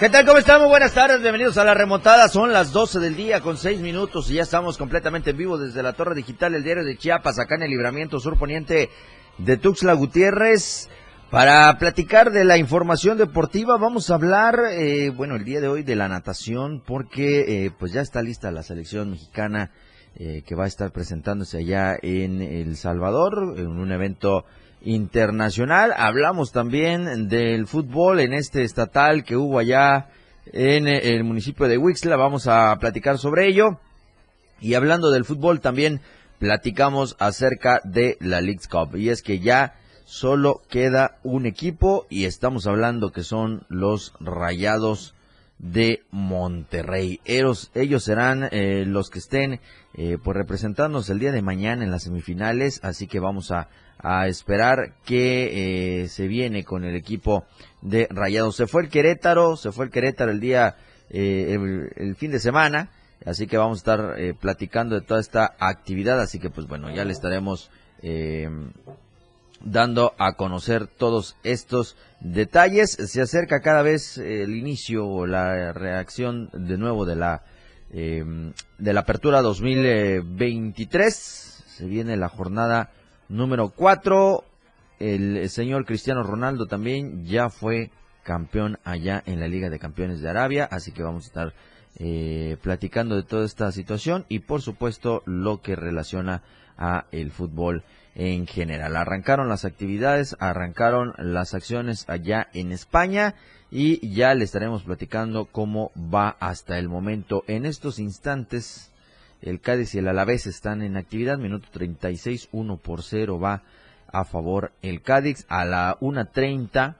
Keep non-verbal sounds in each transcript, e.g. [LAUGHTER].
¿Qué tal? ¿Cómo estamos? Buenas tardes, bienvenidos a la remontada. Son las 12 del día con 6 minutos y ya estamos completamente en vivo desde la Torre Digital, el diario de Chiapas, acá en el libramiento sur poniente de Tuxtla Gutiérrez. Para platicar de la información deportiva, vamos a hablar, eh, bueno, el día de hoy de la natación, porque eh, pues ya está lista la selección mexicana eh, que va a estar presentándose allá en El Salvador, en un evento internacional. Hablamos también del fútbol en este estatal que hubo allá en el municipio de Huixla. Vamos a platicar sobre ello. Y hablando del fútbol también platicamos acerca de la League's Cup. Y es que ya solo queda un equipo y estamos hablando que son los Rayados de Monterrey. Ellos, ellos serán eh, los que estén eh, pues representarnos el día de mañana en las semifinales, así que vamos a a esperar que eh, se viene con el equipo de Rayados. Se fue el Querétaro, se fue el Querétaro el día, eh, el, fin de semana, así que vamos a estar eh, platicando de toda esta actividad, así que pues bueno, ya le estaremos dando a conocer todos estos detalles. Se acerca cada vez el inicio o la reacción de nuevo de la de la apertura 2023. Se viene la jornada Número 4, el señor Cristiano Ronaldo también ya fue campeón allá en la Liga de Campeones de Arabia, así que vamos a estar eh, platicando de toda esta situación y por supuesto lo que relaciona a el fútbol en general. Arrancaron las actividades, arrancaron las acciones allá en España y ya le estaremos platicando cómo va hasta el momento. En estos instantes el Cádiz y el Alavés están en actividad. Minuto 36, 1 por 0 va a favor el Cádiz. A la 1.30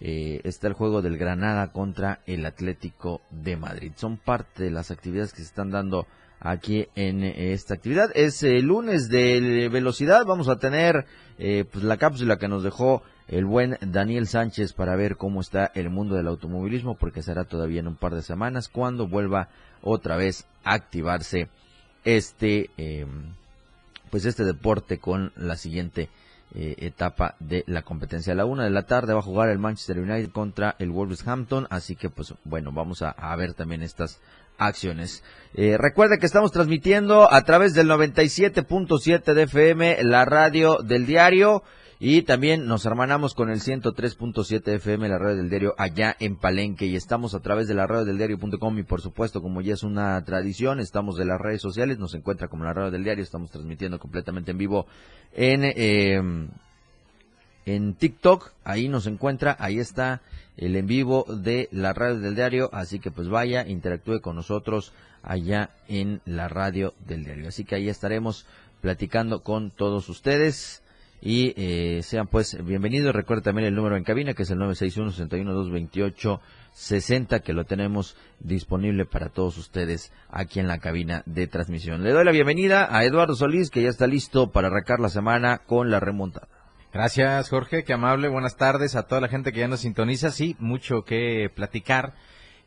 eh, está el juego del Granada contra el Atlético de Madrid. Son parte de las actividades que se están dando aquí en eh, esta actividad. Es el lunes de velocidad. Vamos a tener eh, pues, la cápsula que nos dejó el buen Daniel Sánchez para ver cómo está el mundo del automovilismo, porque será todavía en un par de semanas cuando vuelva otra vez a activarse este, eh, pues este deporte con la siguiente eh, etapa de la competencia. A la una de la tarde va a jugar el Manchester United contra el Wolverhampton, así que pues bueno, vamos a, ver también estas acciones. Eh, que estamos transmitiendo a través del 97.7 de FM, la radio del diario. Y también nos hermanamos con el 103.7 FM, la radio del diario, allá en Palenque. Y estamos a través de la radio del diario.com y por supuesto, como ya es una tradición, estamos de las redes sociales, nos encuentra como la radio del diario, estamos transmitiendo completamente en vivo en, em, en TikTok, ahí nos encuentra, ahí está el en vivo de la radio del diario, así que pues vaya, interactúe con nosotros allá en la radio del diario. Así que ahí estaremos platicando con todos ustedes y eh, sean pues bienvenidos. Recuerden también el número en cabina que es el 961-61-228-60 que lo tenemos disponible para todos ustedes aquí en la cabina de transmisión. Le doy la bienvenida a Eduardo Solís que ya está listo para arrancar la semana con la remontada. Gracias Jorge, qué amable. Buenas tardes a toda la gente que ya nos sintoniza. Sí, mucho que platicar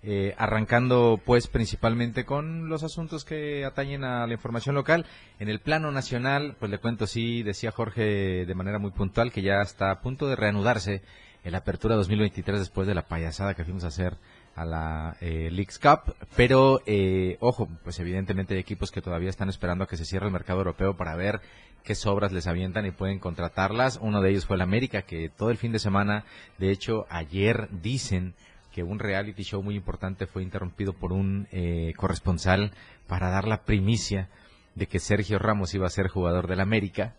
eh, arrancando pues principalmente con los asuntos que atañen a la información local. En el plano nacional, pues le cuento, sí, decía Jorge de manera muy puntual que ya está a punto de reanudarse la apertura 2023 después de la payasada que fuimos a hacer a la eh, Cup, pero eh, ojo, pues evidentemente hay equipos que todavía están esperando a que se cierre el mercado europeo para ver qué sobras les avientan y pueden contratarlas. Uno de ellos fue el América, que todo el fin de semana, de hecho ayer dicen que un reality show muy importante fue interrumpido por un eh, corresponsal para dar la primicia de que Sergio Ramos iba a ser jugador del América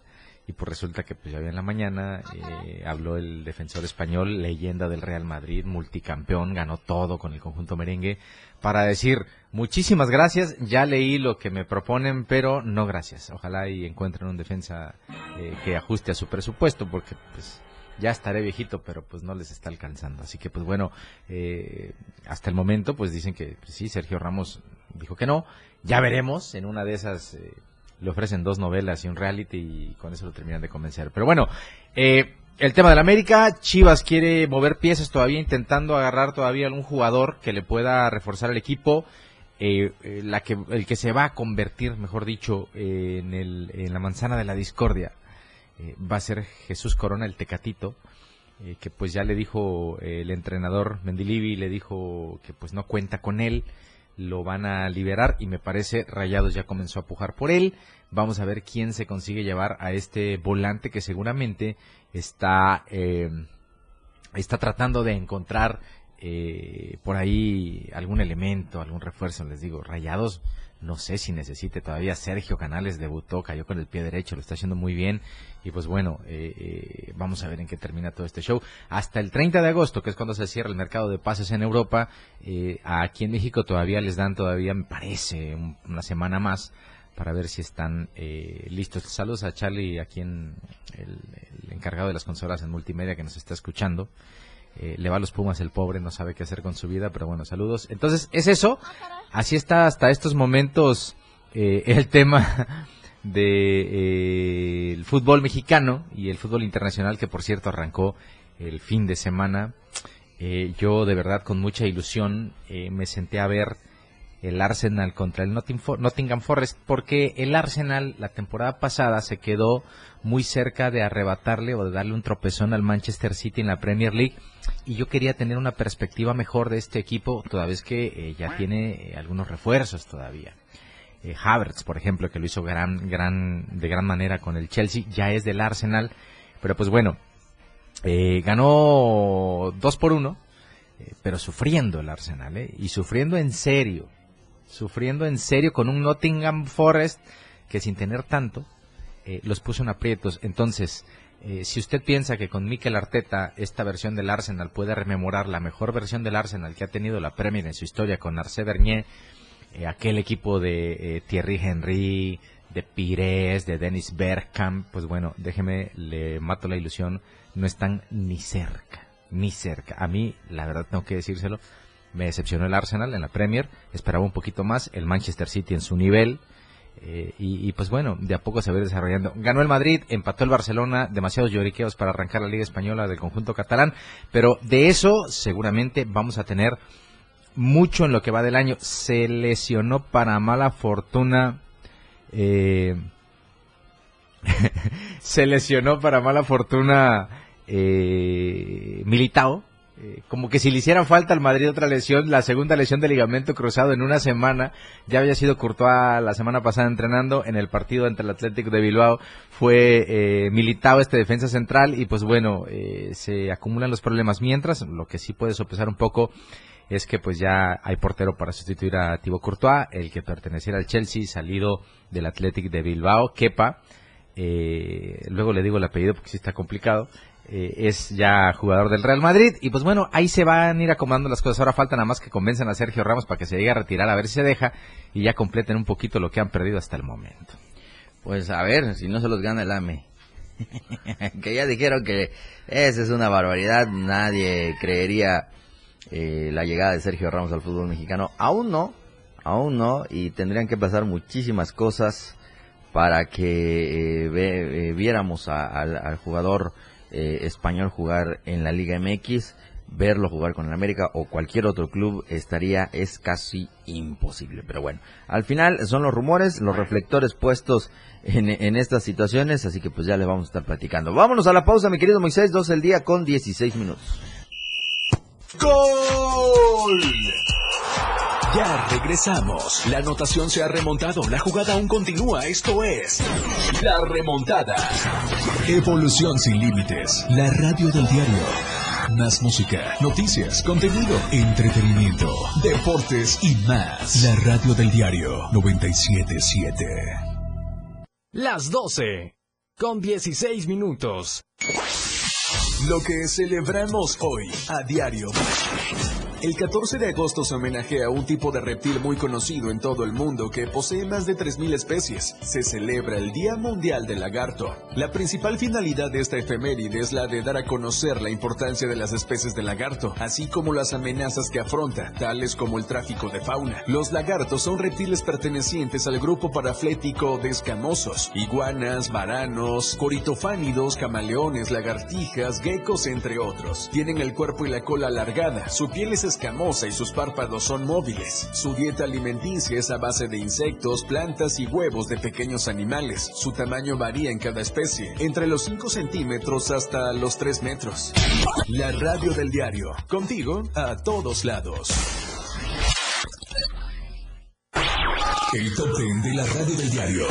y pues resulta que pues ya en la mañana eh, habló el defensor español, leyenda del Real Madrid, multicampeón, ganó todo con el conjunto merengue, para decir muchísimas gracias, ya leí lo que me proponen, pero no gracias. Ojalá y encuentren un defensa eh, que ajuste a su presupuesto, porque pues ya estaré viejito, pero pues no les está alcanzando. Así que pues bueno, eh, hasta el momento pues dicen que pues, sí, Sergio Ramos dijo que no, ya veremos, en una de esas eh, le ofrecen dos novelas y un reality y con eso lo terminan de convencer. Pero bueno, eh, el tema de la América, Chivas quiere mover piezas todavía, intentando agarrar todavía algún jugador que le pueda reforzar el equipo. Eh, eh, la que, el que se va a convertir, mejor dicho, en, el, en la manzana de la discordia, va a ser Jesús Corona, el Tecatito, que pues ya le dijo el entrenador Mendilivi, le dijo que pues no cuenta con él, lo van a liberar y me parece Rayados ya comenzó a pujar por él. Vamos a ver quién se consigue llevar a este volante que seguramente está, eh, está tratando de encontrar eh, por ahí algún elemento, algún refuerzo. Les digo, Rayados no sé si necesite todavía. Sergio Canales debutó, cayó con el pie derecho, lo está haciendo muy bien. Y pues bueno, eh, eh, vamos a ver en qué termina todo este show. Hasta el 30 de agosto, que es cuando se cierra el mercado de pases en Europa, eh, aquí en México todavía les dan todavía, me parece, una semana más para ver si están listos. Saludos a Charlie, aquí en el, el, encargado de las consolas en multimedia que nos está escuchando. le va a los Pumas el pobre, no sabe qué hacer con su vida, pero bueno, saludos. Entonces, es eso. Así está hasta estos momentos el tema del fútbol mexicano y el fútbol internacional que por cierto arrancó el fin de semana. Eh, yo de verdad con mucha ilusión eh, me senté a ver el Arsenal contra el Nottingham Forest porque el Arsenal la temporada pasada se quedó muy cerca de arrebatarle o de darle un tropezón al Manchester City en la Premier League y yo quería tener una perspectiva mejor de este equipo toda vez que eh, ya tiene algunos refuerzos todavía. Eh, Havertz, por ejemplo, que lo hizo gran, gran, de gran manera con el Chelsea, ya es del Arsenal, pero pues bueno, eh, ganó dos por uno, eh, pero sufriendo el Arsenal, y sufriendo en serio, sufriendo en serio con un Nottingham Forest que sin tener tanto, los puso en aprietos. Entonces, si usted piensa que con Mikel Arteta esta versión del Arsenal puede rememorar la mejor versión del Arsenal que ha tenido la Premier en su historia con Arce Bernier, eh, aquel equipo de eh, Thierry Henry, de Pires, de Dennis Bergkamp, pues bueno, déjeme, le mato la ilusión, no están ni cerca, ni cerca. A mí, la verdad tengo que decírselo, me decepcionó el Arsenal en la Premier, esperaba un poquito más, el Manchester City en su nivel, eh, y, pues bueno, de a poco se va desarrollando. Ganó el Madrid, empató el Barcelona, demasiados lloriqueos para arrancar la Liga Española del conjunto catalán, pero de eso seguramente vamos a tener mucho en lo que va del año. Se lesionó para mala fortuna. Eh, [LAUGHS] se lesionó para mala fortuna eh, Militao. Eh, como que si le hiciera falta al Madrid otra lesión, la segunda lesión de ligamento cruzado en una semana, ya había sido Courtois la semana pasada entrenando en el partido entre el Atlético de Bilbao, fue eh, Militao este defensa central y pues bueno, eh, se acumulan los problemas. Mientras, lo que sí puede sopesar un poco es que pues ya hay portero para sustituir a Thibaut Courtois, el que perteneciera al Chelsea, salido del Athletic de Bilbao, Kepa, eh, luego le digo el apellido porque sí está complicado, eh, es ya jugador del Real Madrid y pues bueno, ahí se van a ir acomodando las cosas, ahora falta nada más que convencen a Sergio Ramos para que se llegue a retirar a ver si se deja y ya completen un poquito lo que han perdido hasta el momento. Pues a ver, si no se los gana el AME. [LAUGHS] que ya dijeron que esa es una barbaridad, nadie creería eh, la llegada de Sergio Ramos al fútbol mexicano. Aún no, aún no, y tendrían que pasar muchísimas cosas para que eh, eh, viéramos al jugador español jugar en la Liga MX, verlo jugar con el América o cualquier otro club estaría es casi imposible. Pero bueno, al final son los rumores, los reflectores puestos en, en, estas situaciones, así que pues ya les vamos a estar platicando. Vámonos a la pausa, mi querido Moisés, 12 del día con 16 minutos. ¡Gol! Ya regresamos. La anotación se ha remontado. La jugada aún continúa. Esto es La Remontada. Evolución sin límites. La radio del diario. Más música, noticias, contenido, entretenimiento, deportes y más. La radio del diario 977. Las 12 con 16 minutos. Lo que celebramos hoy a diario. El 14 de agosto se homenajea a un tipo de reptil muy conocido en todo el mundo que posee más de 3.000 especies. Se celebra el Día Mundial del Lagarto. La principal finalidad de esta efeméride es la de dar a conocer la importancia de las especies de lagarto, así como las amenazas que afronta, tales como el tráfico de fauna. Los lagartos son reptiles pertenecientes al grupo paraflético de escamosos, iguanas, varanos, coritofánidos, camaleones, lagartijas, geckos, entre otros. Tienen el cuerpo y la cola alargada, su piel es escamosa y sus párpados son móviles. Su dieta alimenticia es a base de insectos, plantas y huevos de pequeños animales. Su tamaño varía en cada especie, entre los 5 centímetros hasta los 3 metros. La radio del diario, contigo a todos lados. El top 10 de la radio del diario.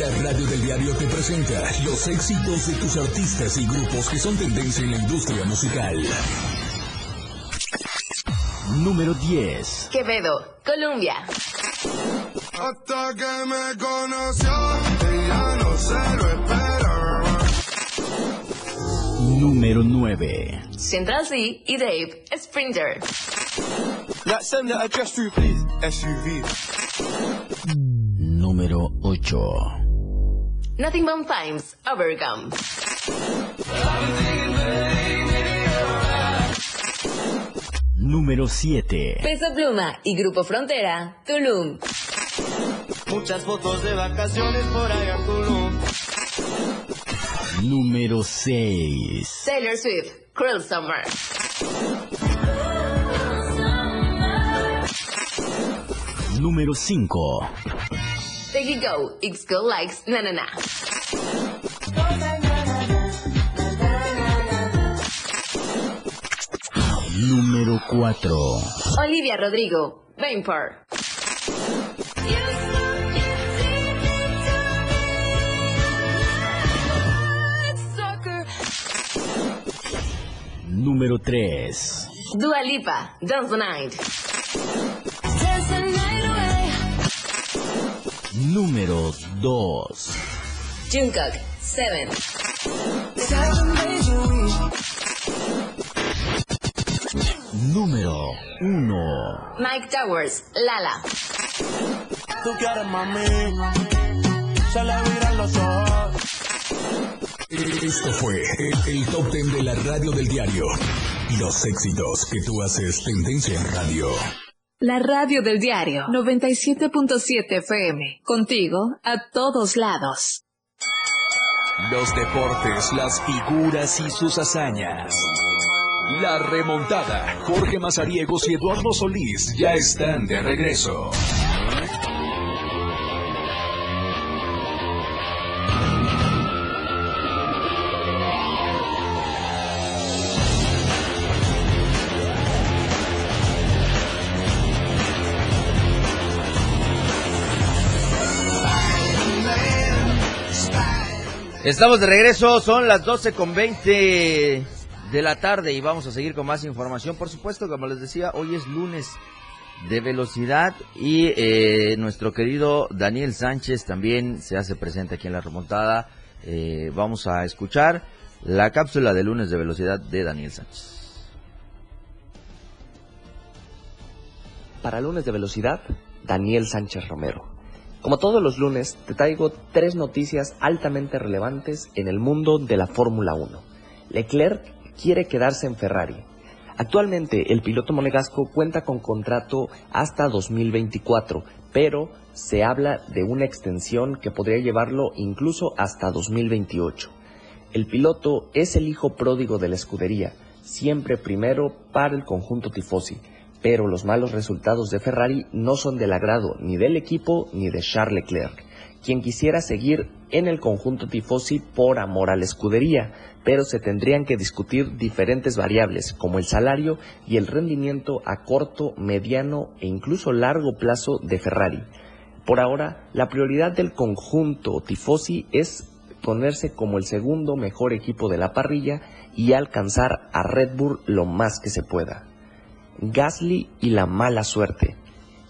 La radio del diario te presenta los éxitos de tus artistas y grupos que son tendencia en la industria musical. Número 10. Quevedo, Colombia. Hasta que me conoció, ella no se lo esperaba. Número 9. Central C y Dave, Sprinter. La send the address through, please. SUV. Número 8. Nothing But Times, Overcome. Número 7. Peso Pluma y Grupo Frontera, Tulum. Muchas fotos de vacaciones por allá en Tulum. Número 6. Taylor Swift, Cruel Summer. Número 5. Take It Go, X Go Likes, Na Na Na. 4. Olivia Rodrigo, Vapor. Número 3. Dua Lipa, Dance the Night. Número 2. Jungkook, Seven. Número 1. Mike Towers, Lala. Tú quieres mami, se le viran los ojos. Esto fue el, el top 10 de la radio del diario. Los éxitos que tú haces tendencia en radio. La radio del diario 97.7 FM. Contigo a todos lados. Los deportes, las figuras y sus hazañas. La remontada. Jorge Mazariegos y Eduardo Solís ya están de regreso. Estamos de regreso, son las 12 con 20 de la tarde y vamos a seguir con más información. Por supuesto, como les decía, hoy es lunes de velocidad y eh, nuestro querido Daniel Sánchez también se hace presente aquí en la remontada. Eh, vamos a escuchar la cápsula de lunes de velocidad de Daniel Sánchez. Para lunes de velocidad, Daniel Sánchez Romero. Como todos los lunes, te traigo tres noticias altamente relevantes en el mundo de la Fórmula 1. Leclerc quiere quedarse en Ferrari. Actualmente el piloto monegasco cuenta con contrato hasta 2024, pero se habla de una extensión que podría llevarlo incluso hasta 2028. El piloto es el hijo pródigo de la escudería, siempre primero para el conjunto tifosi, pero los malos resultados de Ferrari no son del agrado ni del equipo ni de Charles Leclerc, quien quisiera seguir en el conjunto tifosi por amor a la escudería, pero se tendrían que discutir diferentes variables como el salario y el rendimiento a corto, mediano e incluso largo plazo de Ferrari. Por ahora, la prioridad del conjunto tifosi es ponerse como el segundo mejor equipo de la parrilla y alcanzar a Red Bull lo más que se pueda. Gasly y la mala suerte.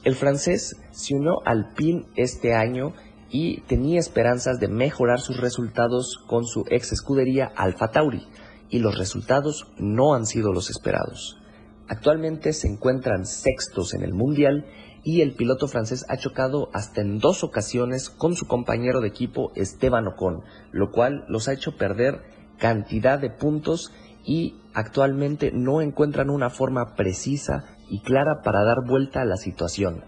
El francés se unió al PIN este año y tenía esperanzas de mejorar sus resultados con su ex escudería Alfa Tauri y los resultados no han sido los esperados. Actualmente se encuentran sextos en el Mundial y el piloto francés ha chocado hasta en dos ocasiones con su compañero de equipo Esteban Ocon, lo cual los ha hecho perder cantidad de puntos y actualmente no encuentran una forma precisa y clara para dar vuelta a la situación.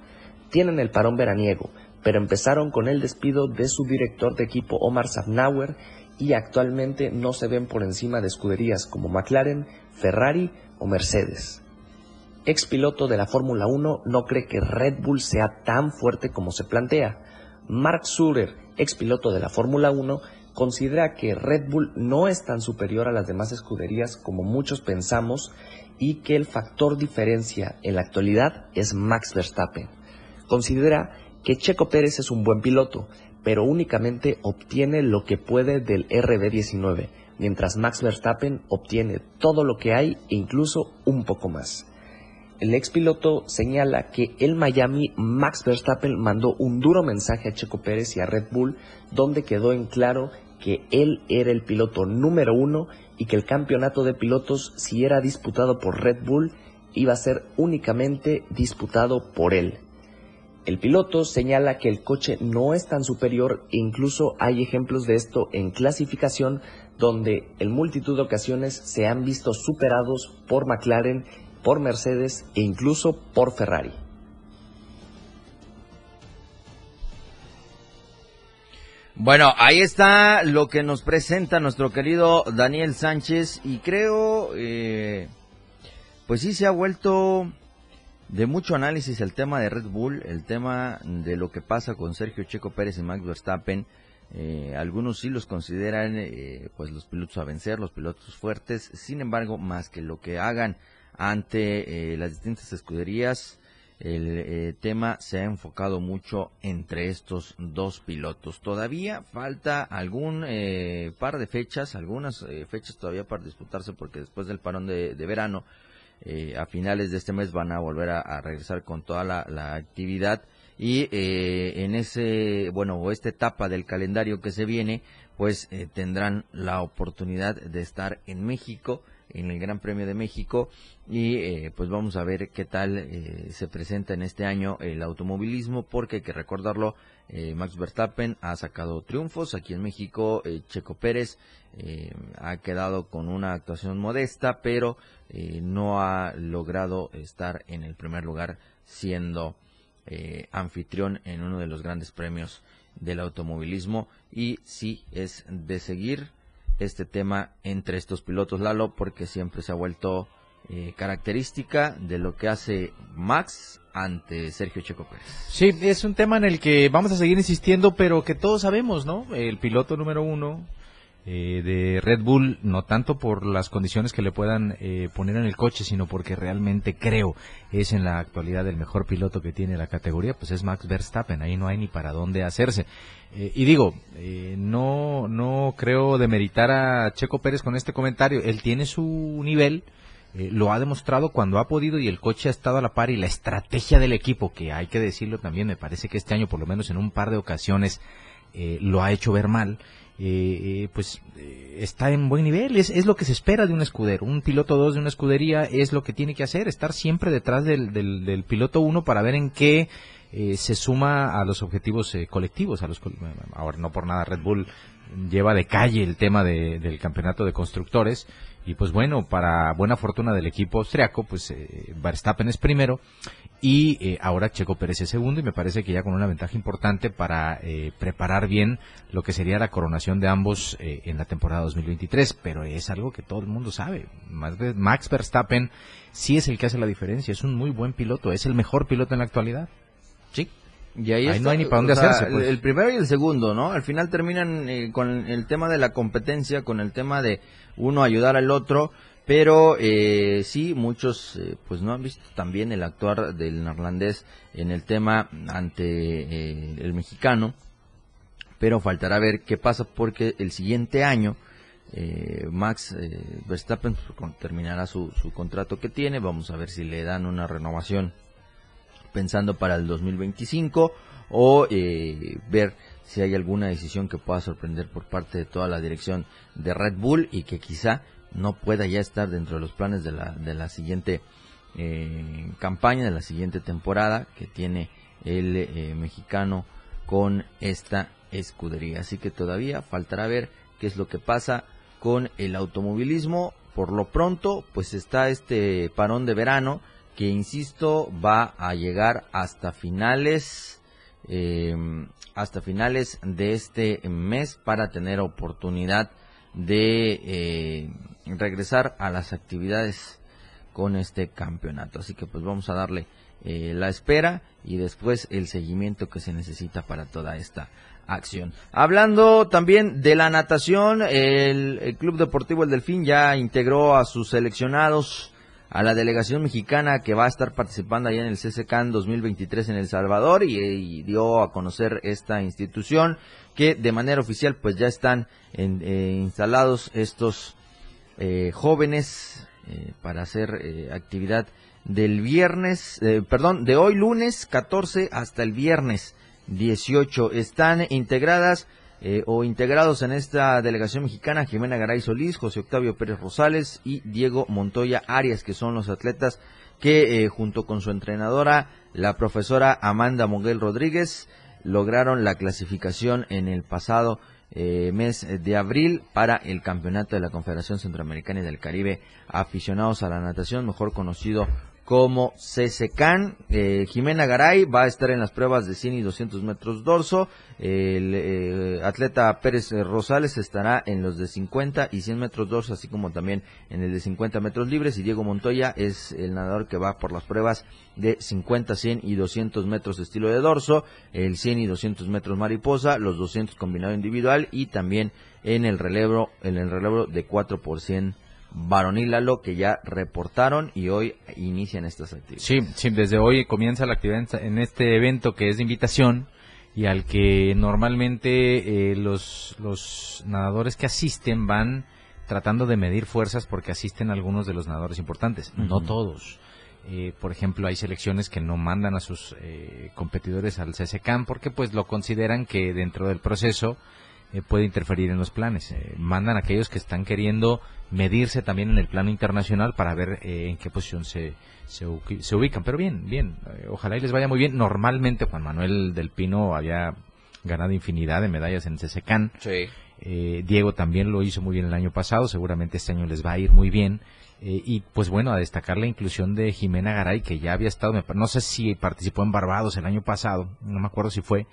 Tienen el parón veraniego, pero empezaron con el despido de su director de equipo Omar Safnauer y actualmente no se ven por encima de escuderías como McLaren, Ferrari o Mercedes ex piloto de la Fórmula 1, no cree que Red Bull sea tan fuerte como se plantea. Mark Surer, ex piloto de la Fórmula 1, considera que Red Bull no es tan superior a las demás escuderías como muchos pensamos y que el factor diferencia en la actualidad es Max Verstappen. Considera que Checo Pérez es un buen piloto, pero únicamente obtiene lo que puede del RB19, mientras Max Verstappen obtiene todo lo que hay e incluso un poco más. El ex piloto señala que el Miami Max Verstappen mandó un duro mensaje a Checo Pérez y a Red Bull donde quedó en claro que él era el piloto número uno y que el campeonato de pilotos si era disputado por Red Bull iba a ser únicamente disputado por él. El piloto señala que el coche no es tan superior incluso hay ejemplos de esto en clasificación donde en multitud de ocasiones se han visto superados por McLaren por Mercedes e incluso por Ferrari. Bueno, ahí está lo que nos presenta nuestro querido Daniel Sánchez y creo, eh, pues sí se ha vuelto de mucho análisis el tema de Red Bull, el tema de lo que pasa con Sergio Checo Pérez y Max Verstappen. Eh, algunos sí los consideran eh, pues los pilotos a vencer, los pilotos fuertes. Sin embargo, más que lo que hagan ante eh, las distintas escuderías. El eh, tema se ha enfocado mucho entre estos dos pilotos. Todavía falta algún eh, par de fechas, algunas fechas todavía para disputarse porque después del parón de, verano, a finales de este mes van a volver a, regresar con toda la, actividad. Y en ese, bueno, o esta etapa del calendario que se viene, pues tendrán la oportunidad de estar en México en el Gran Premio de México y eh, pues vamos a ver qué tal eh, se presenta en este año el automovilismo porque hay que recordarlo eh, Max Verstappen ha sacado triunfos aquí en México Checo Pérez ha quedado con una actuación modesta pero no ha logrado estar en el primer lugar siendo anfitrión en uno de los grandes premios del automovilismo y sí es de seguir este tema entre estos pilotos, Lalo, porque siempre se ha vuelto eh, característica de lo que hace Max ante Sergio Checo Pérez. Sí, es un tema en el que vamos a seguir insistiendo, pero que todos sabemos, ¿no? El piloto número uno eh, de Red Bull, no tanto por las condiciones que le puedan eh, poner en el coche, sino porque realmente creo es en la actualidad el mejor piloto que tiene la categoría, pues es Max Verstappen, ahí no hay ni para dónde hacerse. Eh, y digo, no, no creo demeritar a Checo Pérez con este comentario, él tiene su nivel, lo ha demostrado cuando ha podido y el coche ha estado a la par y la estrategia del equipo, que hay que decirlo también, me parece que este año por lo menos en un par de ocasiones lo ha hecho ver mal eh, eh, pues eh, está en buen nivel, es, es, lo que se espera de un escudero, un piloto 2 de una escudería es lo que tiene que hacer, estar siempre detrás del, del, piloto 1 para ver en qué se suma a los objetivos colectivos, a los ahora no por nada Red Bull lleva de calle el tema de, del campeonato de constructores y pues bueno, para buena fortuna del equipo austriaco, pues Verstappen es primero y eh, ahora Checo Pérez es segundo y me parece que ya con una ventaja importante para eh, preparar bien lo que sería la coronación de ambos eh, en la temporada 2023, pero es algo que todo el mundo sabe. Max Verstappen sí es el que hace la diferencia, es un muy buen piloto, es el mejor piloto en la actualidad. Sí. Y ahí, no hay ni para dónde hacerse. Pues. El primero y el segundo, ¿no? Al final terminan con el tema de la competencia, con el tema de uno ayudar al otro pero eh, sí, muchos eh, pues no han visto también el actuar del neerlandés en el tema ante eh, el mexicano, pero faltará ver qué pasa porque el siguiente año eh, Max Verstappen pues, terminará su, su contrato que tiene, vamos a ver si le dan una renovación pensando para el 2025 o ver si hay alguna decisión que pueda sorprender por parte de toda la dirección de Red Bull y que quizá no pueda ya estar dentro de los planes de la, de la siguiente eh, campaña, de la siguiente temporada que tiene el eh, mexicano con esta escudería. Así que todavía faltará ver qué es lo que pasa con el automovilismo. Por lo pronto, pues está este parón de verano que, insisto, va a llegar hasta finales, em, hasta finales de este mes para tener oportunidad de eh, regresar a las actividades con este campeonato. Así que pues vamos a darle eh, la espera y después el seguimiento que se necesita para toda esta acción. Hablando también de la natación, el, Club Deportivo El Delfín ya integró a sus seleccionados a la delegación mexicana que va a estar participando allá en el CCCAN 2023 en El Salvador y, dio a conocer esta institución que de manera oficial pues ya están eh, instalados estos eh, jóvenes eh, para hacer actividad del viernes, perdón, de hoy lunes 14 hasta el viernes 18. Están integradas eh, o integrados en esta delegación mexicana Jimena Garay Solís, José Octavio Pérez Rosales y Diego Montoya Arias, que son los atletas que eh, junto con su entrenadora, la profesora Amanda Moguel Rodríguez, lograron la clasificación en el pasado eh, mes de abril para el campeonato de la Confederación Centroamericana y del Caribe. Aficionados a la natación, mejor conocido como CCCAN. Eh, Jimena Garay va a estar en las pruebas de 100 y 200 metros dorso. El eh, atleta Pérez Rosales estará en los de 50 y 100 metros dorso, así como también en el de 50 metros libres. Y Diego Montoya es el nadador que va por las pruebas de 50, 100 y 200 metros estilo de dorso, el 100 y 200 metros mariposa, los 200 combinado individual y también en el relevo, en el relevo de 4 por 100 varonil Lalo que ya reportaron y hoy inician estas actividades. Sí, sí, desde hoy comienza la actividad en este evento que es de invitación y al que normalmente eh, los, los nadadores que asisten van tratando de medir fuerzas porque asisten algunos de los nadadores importantes, no todos. Eh, por ejemplo, hay selecciones que no mandan a sus eh, competidores al CSCAM porque pues lo consideran que dentro del proceso eh, puede interferir en los planes. Eh, mandan a aquellos que están queriendo medirse también en el plano internacional para ver eh, en qué posición se, se, ubican. Pero bien, bien, ojalá y les vaya muy bien. Normalmente Juan Manuel del Pino había ganado infinidad de medallas en CSCAN. Diego también lo hizo muy bien el año pasado, seguramente este año les va a ir muy bien. y pues bueno, a destacar la inclusión de Jimena Garay, que ya había estado, no sé si participó en Barbados el año pasado, no me acuerdo si fue,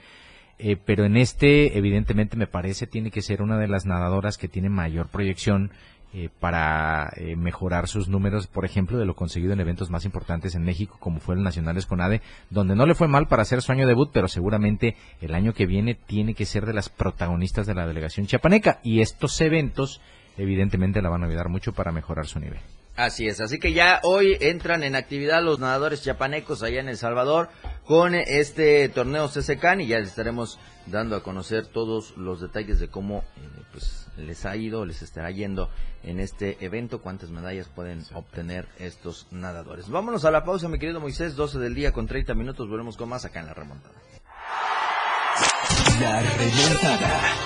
eh, pero en este, evidentemente, me parece, tiene que ser una de las nadadoras que tiene mayor proyección eh, para eh, mejorar sus números, por ejemplo, de lo conseguido en eventos más importantes en México, como fue el Nacional Esconade, donde no le fue mal para hacer su año debut, pero seguramente el año que viene tiene que ser de las protagonistas de la delegación chiapaneca. Y estos eventos, evidentemente, la van a ayudar mucho para mejorar su nivel. Así es, así que ya hoy entran en actividad los nadadores chiapanecos allá en El Salvador con este torneo CCCAN y ya les estaremos dando a conocer todos los detalles de cómo eh, pues les ha ido, les estará yendo en este evento, cuántas medallas pueden obtener estos nadadores. Vámonos a la pausa, mi querido Moisés, 12 del día con 30 minutos, volvemos con más acá en la remontada. La remontada.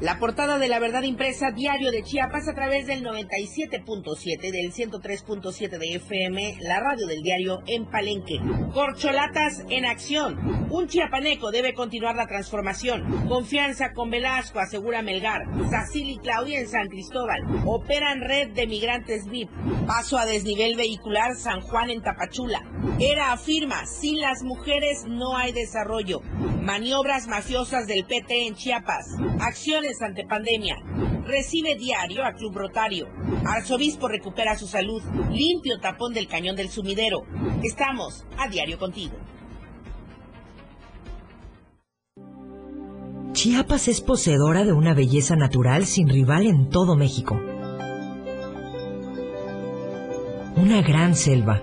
La portada de la verdad impresa diario de Chiapas a través del 97.7, del 103.7 de FM, la radio del diario en Palenque. Corcholatas en acción. Un chiapaneco debe continuar la transformación. Confianza con Velasco, asegura Melgar. Sacil y Claudia en San Cristóbal. Operan red de migrantes VIP. Paso a desnivel vehicular San Juan en Tapachula. Era afirma, sin las mujeres no hay desarrollo. Maniobras mafiosas del PT en Chiapas. Acciones ante pandemia. Recibe diario a Club Rotario. Arzobispo recupera su salud. Limpio tapón del cañón del sumidero. Estamos a diario contigo. Chiapas es poseedora de una belleza natural sin rival en todo México. Una gran selva,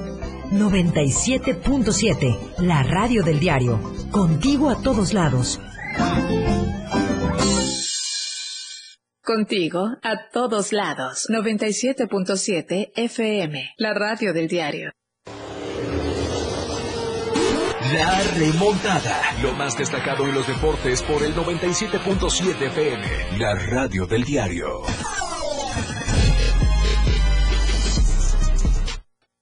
97.7, la radio del diario. Contigo a todos lados. Contigo a todos lados. 97.7 FM, la radio del diario. La remontada. Lo más destacado en los deportes por el 97.7 FM. La radio del diario.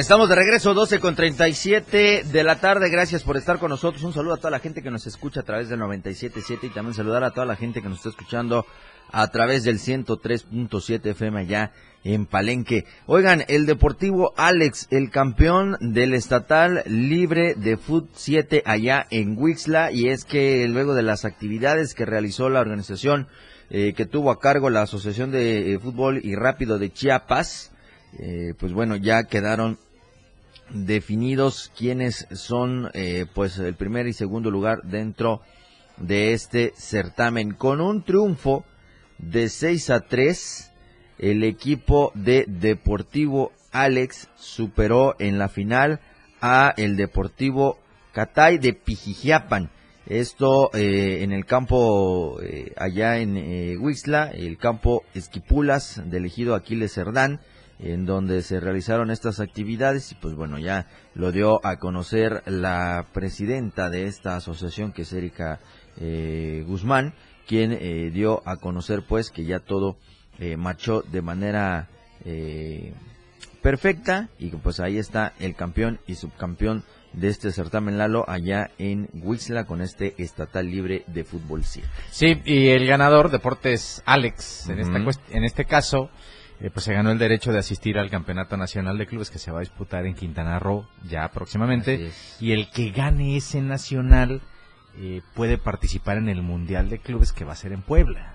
Estamos de regreso, 12 con 37 de la tarde. Gracias por estar con nosotros. Un saludo a toda la gente que nos escucha a través del 97.7 y también saludar a toda la gente que nos está escuchando a través del 103.7 FM allá en Palenque. Oigan, el Deportivo Alex, el campeón del estatal libre de Foot 7 allá en Huixla. Y es que luego de las actividades que realizó la organización eh, que tuvo a cargo la Asociación de eh, Fútbol y Rápido de Chiapas, eh, pues bueno, ya quedaron definidos quiénes son eh, pues el primer y segundo lugar dentro de este certamen. Con un triunfo de 6 a 3, el equipo de Deportivo Alex superó en la final a el Deportivo Catay de Pijijiapan. Esto eh, en el campo allá en Huixla, el campo Esquipulas del ejido Aquiles Cerdán en donde se realizaron estas actividades y pues bueno, ya lo dio a conocer la presidenta de esta asociación que es Erika eh, Guzmán, quien eh, dio a conocer pues que ya todo eh, marchó de manera perfecta y pues ahí está el campeón y subcampeón de este certamen Lalo allá en Huixla con este estatal libre de fútbol 7. Sí, y el ganador, Deportes Alex, en, esta en este caso, eh, pues se ganó el derecho de asistir al Campeonato Nacional de Clubes que se va a disputar en Quintana Roo ya próximamente. Y el que gane ese nacional eh, puede participar en el Mundial de Clubes que va a ser en Puebla.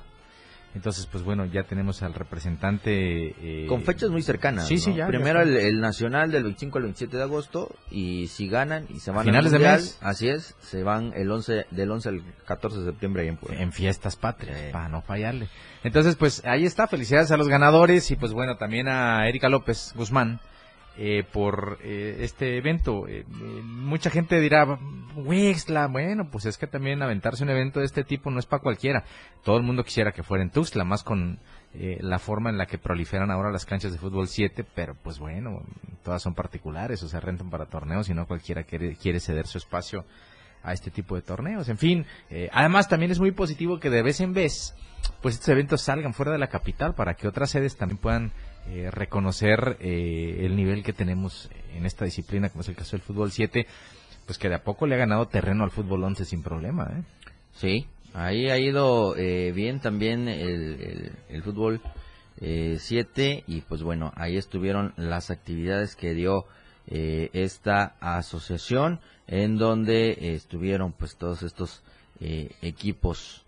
Entonces, pues bueno, ya tenemos al representante. Eh, Con fechas muy cercanas. Sí, sí, ya. Primero El, Nacional del 25 al 27 de agosto. Y si ganan y se van Finales al Mundial, de mes. así es, se van el 11, del 11 al 14 de septiembre ahí en Puebla. En fiestas patrias, para no fallarle. Entonces, pues ahí está. Felicidades a los ganadores y, pues bueno, también a Erika López Guzmán. Eh, por eh, este evento. Eh, mucha gente dirá, Wixla, bueno, pues es que también aventarse un evento de este tipo no es para cualquiera. Todo el mundo quisiera que fuera en Tuxtla, más con la forma en la que proliferan ahora las canchas de fútbol 7, pero pues bueno, todas son particulares, o sea, rentan para torneos y no cualquiera quiere, quiere ceder su espacio a este tipo de torneos. En fin, además también es muy positivo que de vez en vez, pues estos eventos salgan fuera de la capital para que otras sedes también puedan eh, reconocer eh, el nivel que tenemos en esta disciplina, como es el caso del fútbol 7. pues que de a poco le ha ganado terreno al fútbol 11 sin problema, ¿eh? Sí, ahí ha ido eh, bien también el, el, fútbol 7 eh, y pues bueno, ahí estuvieron las actividades que dio esta asociación en donde estuvieron pues todos estos equipos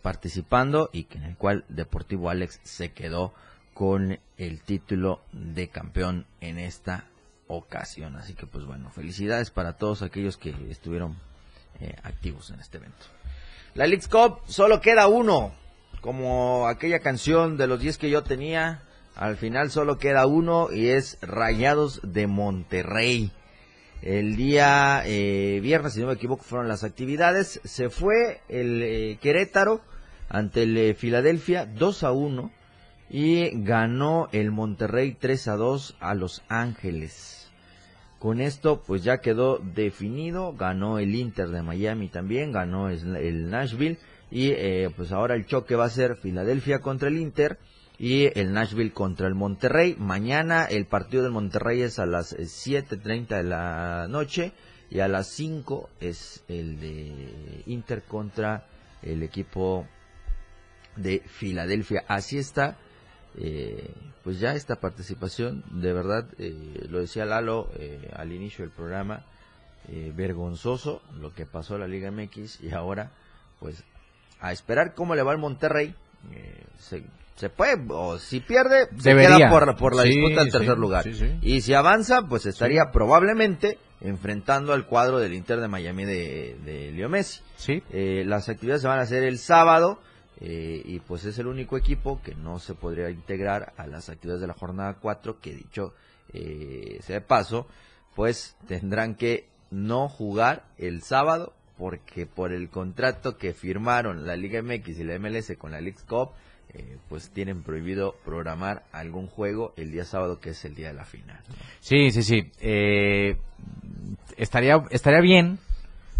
participando y en el cual Deportivo Alex se quedó con el título de campeón en esta ocasión. Así que pues bueno, felicidades para todos aquellos que estuvieron eh, activos en este evento. La League Cup solo queda uno, como aquella canción de los 10 que yo tenía, al final solo queda uno y es Rayados de Monterrey. El día eh, viernes, si no me equivoco, fueron las actividades. Se fue el eh, Querétaro ante el Filadelfia 2 a 1 y ganó el Monterrey 3 a 2 a Los Ángeles. Con esto pues ya quedó definido, ganó el Inter de Miami también, ganó el Nashville y eh, pues ahora el choque va a ser Filadelfia contra el Inter y el Nashville contra el Monterrey. Mañana el partido del Monterrey es a las 7.30 de la noche y a las 5 es el de Inter contra el equipo de Filadelfia. Así está eh, pues ya esta participación, de verdad, eh, lo decía Lalo eh, al inicio del programa, vergonzoso lo que pasó a la Liga MX y ahora, pues, a esperar cómo le va el Monterrey, se, se, puede, o si pierde, se queda por, por la disputa del tercer lugar. y si avanza, pues estaría probablemente enfrentando al cuadro del Inter de Miami de, de Leo Messi. las actividades se van a hacer el sábado. Eh, y pues es el único equipo que no se podría integrar a las actividades de la jornada 4 que dicho eh, sea de paso pues tendrán que no jugar el sábado porque por el contrato que firmaron la Liga MX y la MLS con la League Cup eh, pues tienen prohibido programar algún juego el día sábado que es el día de la final sí sí sí. Estaría estaría bien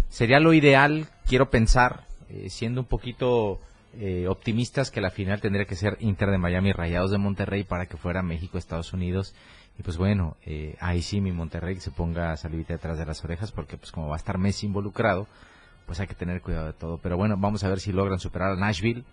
sería lo ideal quiero pensar siendo un poquito eh, optimistas que la final tendría que ser Inter de Miami Rayados de Monterrey para que fuera México Estados Unidos. Y pues bueno eh, ahí sí mi Monterrey se ponga salivita detrás de las orejas porque pues como va a estar Messi involucrado pues hay que tener cuidado de todo. Pero bueno vamos a ver si logran superar a Nashville.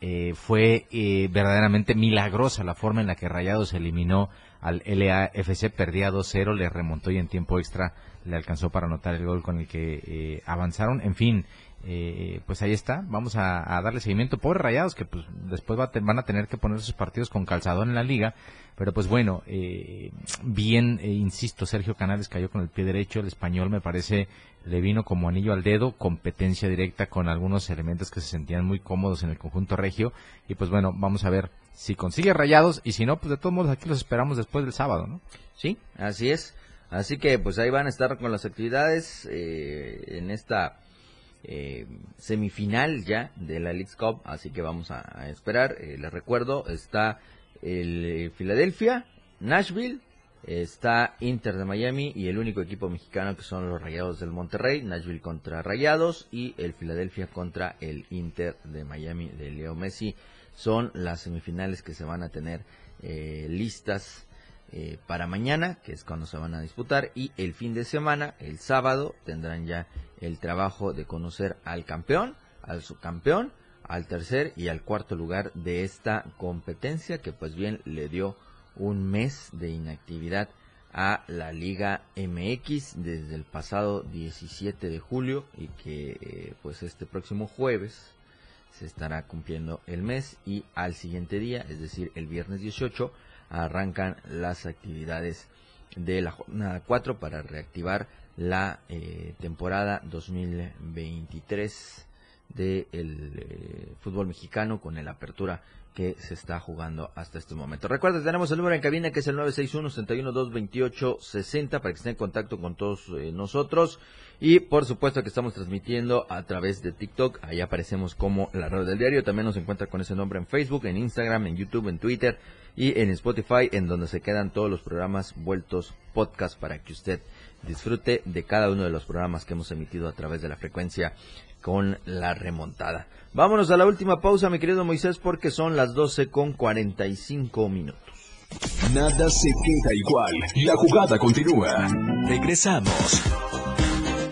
Eh, fue verdaderamente milagrosa la forma en la que Rayados eliminó al LAFC, perdía 2-0, le remontó y en tiempo extra le alcanzó para anotar el gol con el que avanzaron. En fin, eh, pues ahí está, vamos a, darle seguimiento. Pobres rayados que pues después van a tener que poner sus partidos con calzadón en la liga, pero pues bueno, eh, bien, eh, insisto, Sergio Canales cayó con el pie derecho, el español me parece le vino como anillo al dedo, competencia directa con algunos elementos que se sentían muy cómodos en el conjunto regio, y pues bueno, vamos a ver si consigue rayados, y si no, pues de todos modos aquí los esperamos después del sábado, ¿no? Sí, así es. Así que pues ahí van a estar con las actividades en esta eh, semifinal ya de la League Cup, así que vamos a, esperar. Eh, les recuerdo, está el eh, Philadelphia, Nashville, está Inter de Miami y el único equipo mexicano que son los Rayados del Monterrey, Nashville contra Rayados y el Philadelphia contra el Inter de Miami de Leo Messi. Son las semifinales que se van a tener listas eh, para mañana, que es cuando se van a disputar, y el fin de semana, el sábado, tendrán ya el trabajo de conocer al campeón, al subcampeón, al tercer y al cuarto lugar de esta competencia, que pues bien le dio un mes de inactividad a la Liga MX desde el pasado 17 de julio y que eh, pues este próximo jueves se estará cumpliendo el mes y al siguiente día, es decir, el viernes 18, arrancan las actividades de la jornada 4 para reactivar la eh, temporada 2023 del eh, fútbol mexicano con la apertura que se está jugando hasta este momento. Recuerda, tenemos el número en cabina que es el 961-61-228-60 para que estén en contacto con todos eh, nosotros. Y por supuesto que estamos transmitiendo a través de TikTok. Ahí aparecemos como la radio del diario. También nos encuentra con ese nombre en Facebook, en Instagram, en YouTube, en Twitter y en Spotify, en donde se quedan todos los programas vueltos podcast para que usted disfrute de cada uno de los programas que hemos emitido a través de la frecuencia con la remontada. Vámonos a la última pausa, mi querido Moisés, porque son las 12 con 45 minutos. Nada se queda igual. La jugada continúa. Regresamos.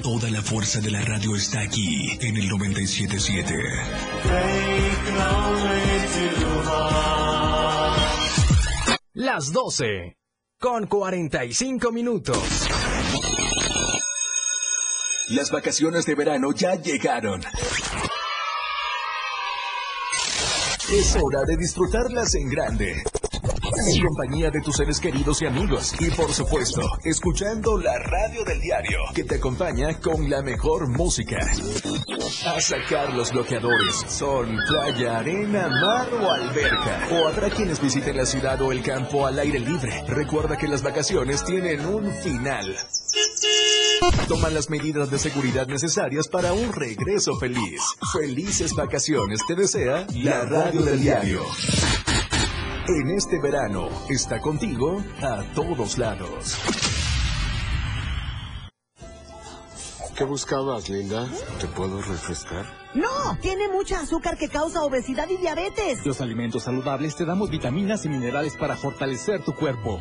Toda la fuerza de la radio está aquí en el 977. Las 12 con 45 minutos. Las vacaciones de verano ya llegaron. Es hora de disfrutarlas en grande. En compañía de tus seres queridos y amigos. Y por supuesto, escuchando la radio del diario, que te acompaña con la mejor música. A sacar los bloqueadores. Sol, playa, arena, mar o alberca. O habrá quienes visiten la ciudad o el campo al aire libre. Recuerda que las vacaciones tienen un final. Toma las medidas de seguridad necesarias para un regreso feliz. Felices vacaciones te desea la radio del diario. En este verano está contigo a todos lados. ¿Qué buscabas, Linda? ¿Te puedo refrescar? No, tiene mucha azúcar que causa obesidad y diabetes. Los alimentos saludables te damos vitaminas y minerales para fortalecer tu cuerpo.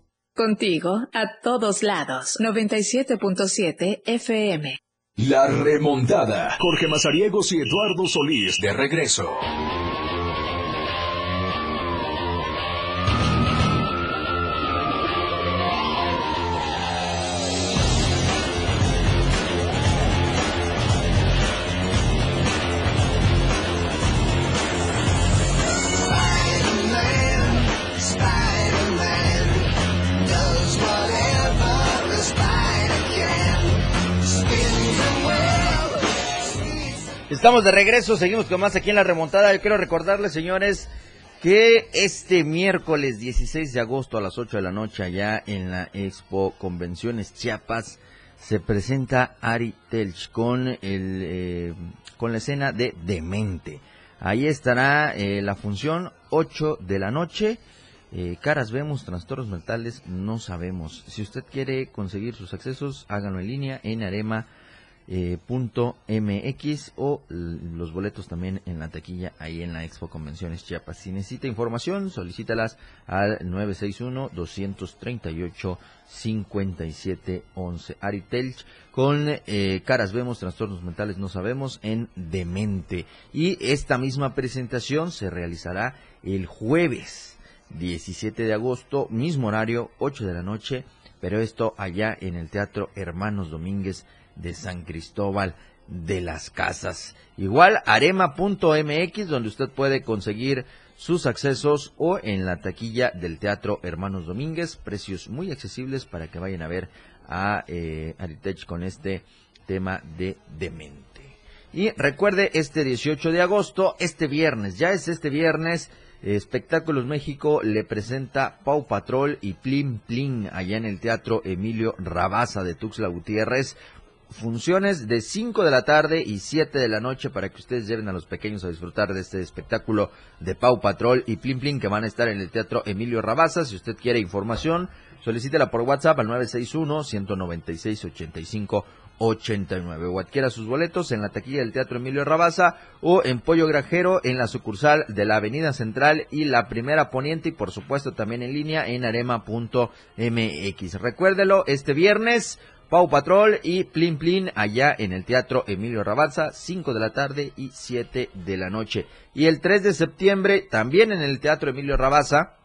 Contigo a todos lados. 97.7 FM. La remontada. Jorge Mazariegos y Eduardo Solís de regreso. Estamos de regreso, seguimos con más aquí en la remontada. Yo quiero recordarles, señores, que este miércoles 16 de agosto a las 8 de la noche allá en la Expo Convenciones Chiapas se presenta Ari Telch con, eh, la escena de Demente. Ahí estará eh, la función 8 de la noche. Eh, caras vemos, trastornos mentales no sabemos. Si usted quiere conseguir sus accesos, háganlo en línea en Arema eh, punto MX o los boletos también en la taquilla ahí en la Expo Convenciones Chiapas. Si necesita información, solicítalas al 961-232-5711. Ari Telch con eh, Caras Vemos, Trastornos Mentales No Sabemos en Demente. Y esta misma presentación se realizará el jueves 17 de agosto, mismo horario, 8 de la noche, pero esto allá en el Teatro Hermanos Domínguez de San Cristóbal de las Casas. Igual arema.mx donde usted puede conseguir sus accesos o en la taquilla del Teatro Hermanos Domínguez, precios muy accesibles para que vayan a ver a eh, Aritech con este tema de demente. Y recuerde, este 18 de agosto, este viernes, ya es este viernes, Espectáculos México le presenta Pau Patrol y Plim Plim allá en el Teatro Emilio Rabaza de Tuxtla Gutiérrez funciones de 5 de la tarde y 7 de la noche para que ustedes lleven a los pequeños a disfrutar de este espectáculo de Pau Patrol y Plim Plim que van a estar en el Teatro Emilio Rabaza. Si usted quiere información, solicítela por WhatsApp al 961-196-8589 o adquiera sus boletos en la taquilla del Teatro Emilio Rabaza o en Pollo Grajero en la sucursal de la Avenida Central y la Primera Poniente y por supuesto también en línea en arema.mx. Recuérdelo, este viernes Pau Patrol y Plin Plin allá en el Teatro Emilio Rabalza, 5 de la tarde y 7 de la noche. Y el 3 de septiembre, también en el Teatro Emilio Rabaza,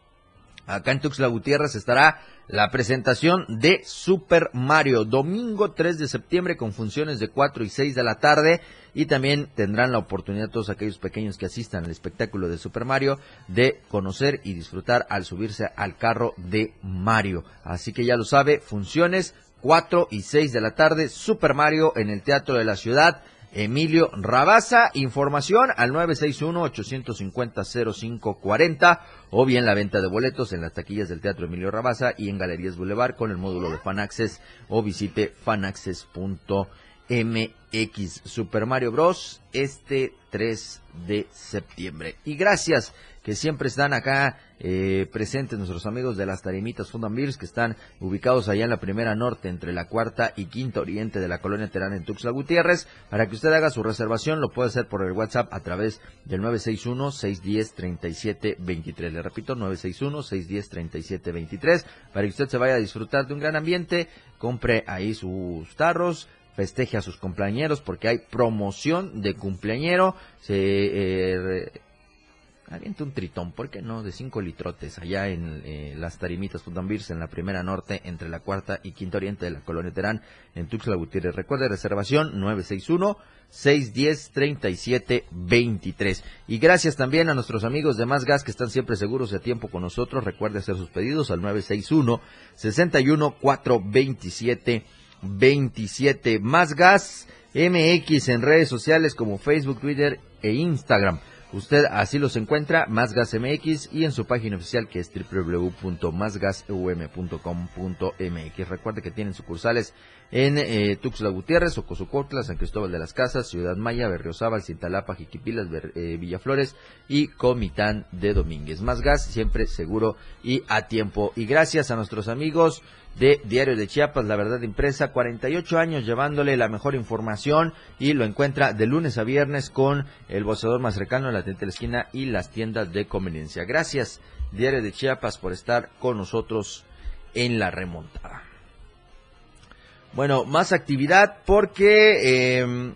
Acá en Tuxtla Gutiérrez estará la presentación de Super Mario, domingo 3 de septiembre con funciones de 4 y 6 de la tarde y también tendrán la oportunidad todos aquellos pequeños que asistan al espectáculo de Super Mario de conocer y disfrutar al subirse al carro de Mario. Así que ya lo sabe, funciones 4 y 6 de la tarde, Super Mario en el Teatro de la Ciudad. Emilio Rabaza. Información al 961-850-0540 o bien la venta de boletos en las taquillas del Teatro Emilio Rabaza y en Galerías Boulevard con el módulo de Fanaccess o visite fanaccess.mx. Super Mario Bros. este 3 de septiembre. Y gracias que siempre están acá eh, presentes nuestros amigos de las Tarimitas Fundambirs que están ubicados allá en la primera norte entre la cuarta y quinta oriente de la colonia Terán en Tuxtla Gutiérrez. Para que usted haga su reservación lo puede hacer por el WhatsApp a través del 961-610-3723. Le repito, 961-610-3723 para que usted se vaya a disfrutar de un gran ambiente, compre ahí sus tarros, festeje a sus compañeros porque hay promoción de cumpleañero. Se eh, avienta un tritón, ¿por qué no? De cinco litrotes allá en eh, las Tarimitas Fundambirse, en la primera norte, entre la cuarta y quinta oriente de la colonia Terán, en Tuxtla Gutiérrez. Recuerde reservación 961-610-3723. Y gracias también a nuestros amigos de Más Gas que están siempre seguros de tiempo con nosotros. Recuerde hacer sus pedidos al 961-61-427. 27 Más Gas MX en redes sociales como Facebook, Twitter e Instagram. Usted así los encuentra, Más Gas MX, y en su página oficial que es www.másgasum.com.mx. Recuerde que tienen sucursales en eh, Tuxtla Gutiérrez, Ocosocotla, San Cristóbal de las Casas, Ciudad Maya, Berriozábal, Cintalapa, Jiquipilas, eh, Villaflores y Comitán de Domínguez. Más gas, siempre seguro y a tiempo. Y gracias a nuestros amigos de Diario de Chiapas, La Verdad Impresa, 48 años llevándole la mejor información y lo encuentra de lunes a viernes con el boceador más cercano, la tienda de la esquina y las tiendas de conveniencia. Gracias, Diario de Chiapas, por estar con nosotros en la remontada. Bueno, más actividad porque eh,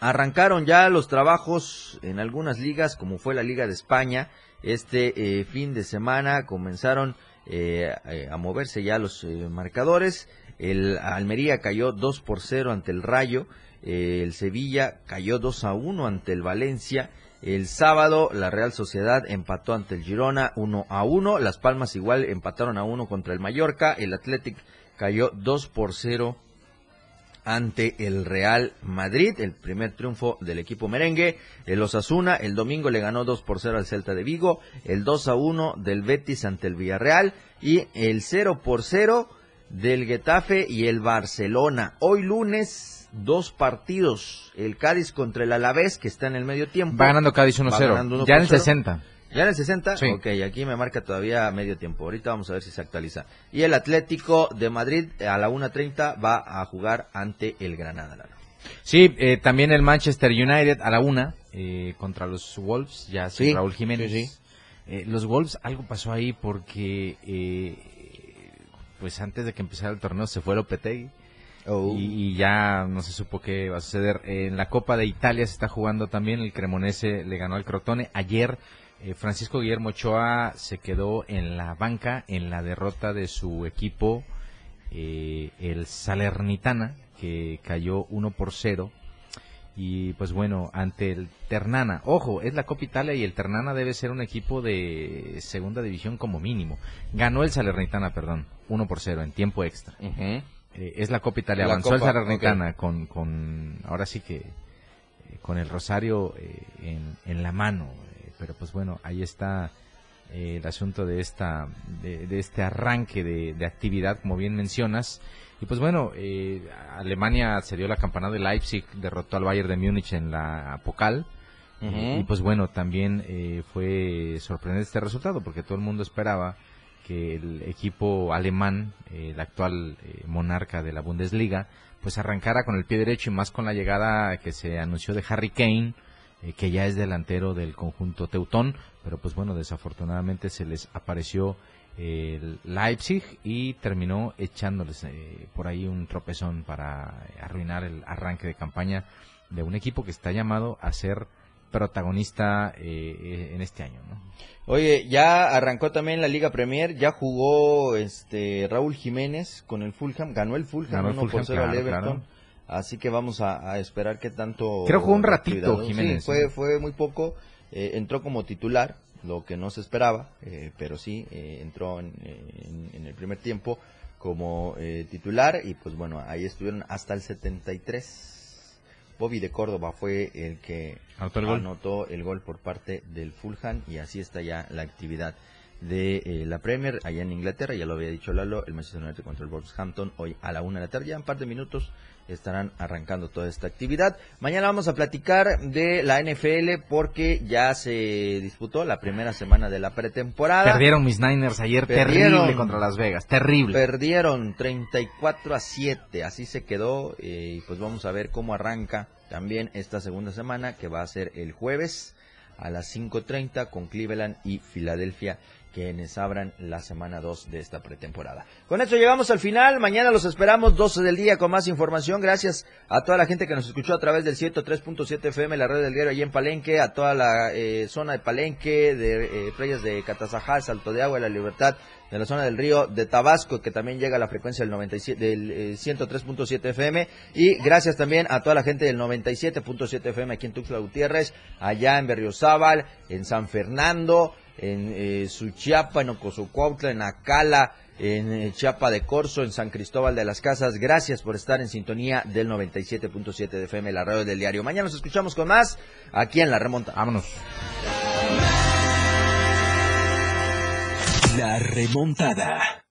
arrancaron ya los trabajos en algunas ligas, como fue la Liga de España. Este eh, fin de semana comenzaron eh, eh, a moverse ya los eh, marcadores. El Almería cayó 2 por 0 ante el Rayo. el Sevilla cayó 2 a 1 ante el Valencia. El sábado la Real Sociedad empató ante el Girona 1 a 1. Las Palmas igual empataron a 1 contra el Mallorca. El Athletic cayó 2 por 0 ante el Real Madrid, el primer triunfo del equipo merengue. El Osasuna el domingo le ganó 2 por 0 al Celta de Vigo, el 2 a 1 del Betis ante el Villarreal y el 0 por 0 del Getafe y el Barcelona. Hoy lunes, dos partidos. El Cádiz contra el Alavés, que está en el medio tiempo. Va ganando Cádiz 1-0. Ya en el 60. ¿Ya en el 60? Sí. Ok, aquí me marca todavía medio tiempo. Ahorita vamos a ver si se actualiza. Y el Atlético de Madrid a la 1.30 va a jugar ante el Granada. Sí, eh, también el Manchester United a la 1 eh, contra los Wolves, ya sin Raúl Jiménez. Sí, eh, los Wolves, algo pasó ahí porque pues antes de que empezara el torneo se fue Lopetegui. Oh. Y, y, ya no se supo qué va a suceder. En la Copa de Italia se está jugando también. El Cremonese le ganó al Crotone. Ayer eh, Francisco Guillermo Ochoa se quedó en la banca en la derrota de su equipo, eh, el Salernitana, que cayó 1 por 0. Y pues bueno, ante el Ternana, ojo, es la Copa Italia y el Ternana debe ser un equipo de segunda división como mínimo. Ganó el Salernitana, perdón, 1 por 0 en tiempo extra. Eh, es la Copa Italia, avanzó el Salernitana con, con, ahora sí que, con el Rosario en, en la mano pero pues bueno, ahí está eh, el asunto de esta de, este arranque de, actividad, como bien mencionas. Y pues bueno, eh, Alemania se dio la campanada de Leipzig, derrotó al Bayern de Múnich en la Apocal. Y pues bueno, también eh, fue sorprendente este resultado porque todo el mundo esperaba que el equipo alemán, el actual monarca de la Bundesliga, pues arrancara con el pie derecho y más con la llegada que se anunció de Harry Kane, eh, que ya es delantero del conjunto Teutón, pero pues bueno, desafortunadamente se les apareció el Leipzig y terminó echándoles eh, por ahí un tropezón para arruinar el arranque de campaña de un equipo que está llamado a ser protagonista eh, en este año, ¿no? Oye, ya arrancó también la Liga Premier, ya jugó este Raúl Jiménez con el Fulham, ganó el Fulham, Ganó el 1 Fulham, por 0 al claro, Everton. claro. Así que vamos a, a esperar qué tanto. Creo jugó un ratito. Jiménez, Sí, fue, fue muy poco. eh, entró como titular, lo que no se esperaba, eh, pero sí, eh, entró en, en- en el primer tiempo como eh, titular y pues bueno, ahí estuvieron hasta el 73. Bobby de Córdoba fue el que Anotó el gol. anotó el gol por parte del Fulham y así está ya la actividad de eh, la Premier allá en Inglaterra, ya lo había dicho Lalo, el Manchester United contra el Wolverhampton hoy a la una de la tarde, ya en un par de minutos estarán arrancando toda esta actividad. Mañana vamos a platicar de la NFL porque ya se disputó la primera semana de la pretemporada. Perdieron mis Niners ayer Perdieron. terrible contra Las Vegas, terrible. Perdieron 34 a 7, así se quedó eh, y pues vamos a ver cómo arranca también esta segunda semana que va a ser el jueves a las 5.30 con Cleveland y Filadelfia quienes abran la semana 2 de esta pretemporada. Con esto llegamos al final, mañana los esperamos 12 del día con más información, gracias a toda la gente que nos escuchó a través del 103.7 FM, la red del diario allí en Palenque, a toda la eh, zona de Palenque, de eh, playas de Catazajá, Salto de Agua, La Libertad, de la zona del río de Tabasco, que también llega a la frecuencia del 97, del eh, 103.7 FM, y gracias también a toda la gente del 97.7 FM aquí en Tuxtla Gutiérrez, allá en Berriozábal, en San Fernando, en eh, Suchiapa, en Ocosocuautla, en Acala, en eh, Chiapa de Corzo, en San Cristóbal de las Casas. Gracias por estar en sintonía del 97.7 de FM, la radio del diario. Mañana nos escuchamos con más aquí en La Remonta. Vámonos. La remontada.